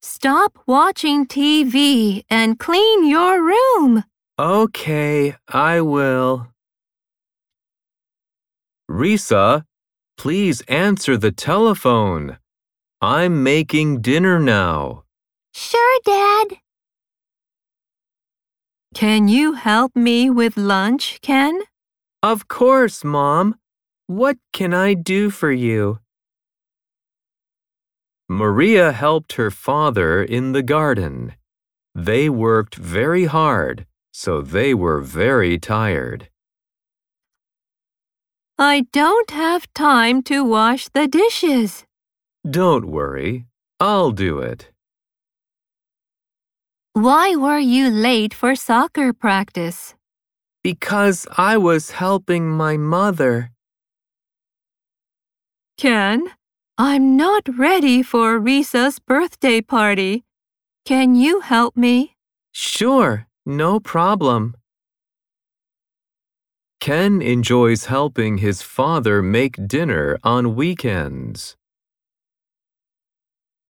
Stop watching TV and clean your room. Okay, I will. Risa, please answer the telephone. I'm making dinner now. Sure, Dad. Can you help me with lunch, Ken? Of course, Mom. What can I do for you? Maria helped her father in the garden. They worked very hard, so they were very tired. I don't have time to wash the dishes. Don't worry, I'll do it. Why were you late for soccer practice? Because I was helping my mother. Ken, I'm not ready for Risa's birthday party. Can you help me? Sure, no problem. Ken enjoys helping his father make dinner on weekends.